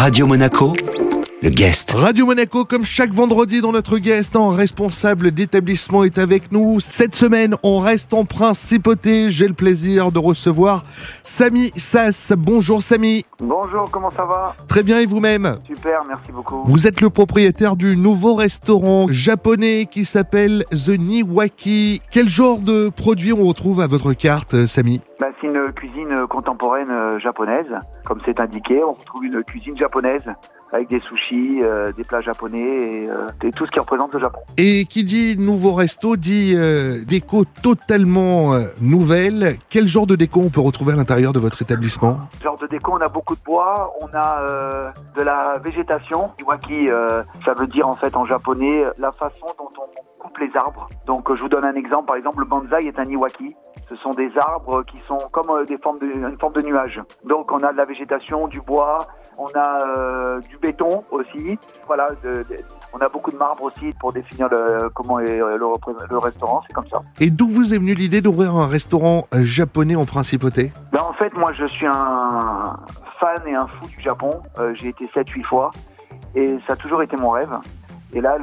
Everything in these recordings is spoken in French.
Radio Monaco, le guest. Radio Monaco, comme chaque vendredi dans notre guest, en responsable d'établissement est avec nous. Cette semaine, on reste en principauté. J'ai le plaisir de recevoir Samy Sass. Bonjour Samy. Bonjour, comment ça va? Très bien et vous-même? Super, merci beaucoup. Vous êtes le propriétaire du nouveau restaurant japonais qui s'appelle The Niwaki. Quel genre de produits on retrouve à votre carte, Samy? Bah, c'est une cuisine contemporaine euh, japonaise. Comme c'est indiqué, on retrouve une cuisine japonaise avec des sushis, euh, des plats japonais et, euh, et tout ce qui représente le Japon. Et qui dit nouveau resto dit euh, déco totalement euh, nouvelle. Quel genre de déco on peut retrouver à l'intérieur de votre établissement? Genre de déco, on a beaucoup de bois, on a euh, de la végétation. Iwaki, euh, ça veut dire en fait en japonais la façon les arbres. Donc euh, je vous donne un exemple, par exemple le bonsaï est un iwaki. Ce sont des arbres qui sont comme euh, des formes de, une forme de nuage. Donc on a de la végétation, du bois, on a euh, du béton aussi. Voilà, de- de- on a beaucoup de marbre aussi pour définir le, comment est le, restaurant, c'est comme ça. Et d'où vous est venue l'idée d'ouvrir un restaurant japonais en principauté? Ben, en fait, moi, je suis un fan et un fou du Japon. Euh, j'ai été 7-8 fois et ça a toujours été mon rêve. Et là,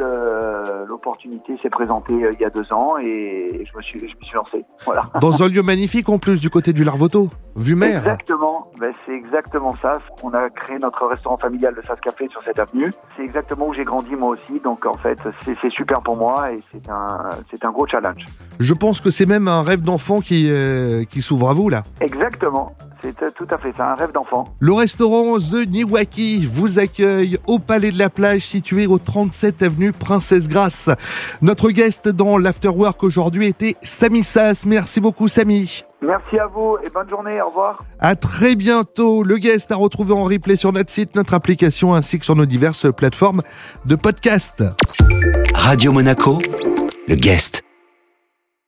l'opportunité s'est présentée euh, il y a deux ans et je me suis, je me suis lancé. Voilà. Dans un lieu magnifique en plus du côté du Larvoto, vue mer. Exactement. Ben, c'est exactement ça. On a créé notre restaurant familial de Sas Café sur cette avenue. C'est exactement où j'ai grandi moi aussi. Donc, en fait, c'est super pour moi et c'est un, un gros challenge. Je pense que c'est même un rêve d'enfant qui, euh, qui s'ouvre à vous là. Exactement. C'est euh, tout à fait ça. Un rêve d'enfant. Le restaurant The Niwaki vous accueille au Palais de la Plage situé au 37 avenue Princesse Grasse. Notre guest dans l'Afterwork aujourd'hui était Samy Sass. Merci beaucoup Samy. Merci à vous et bonne journée. Au revoir. À très bientôt. Le guest à retrouver en replay sur notre site, notre application ainsi que sur nos diverses plateformes de podcast. Radio Monaco, le guest.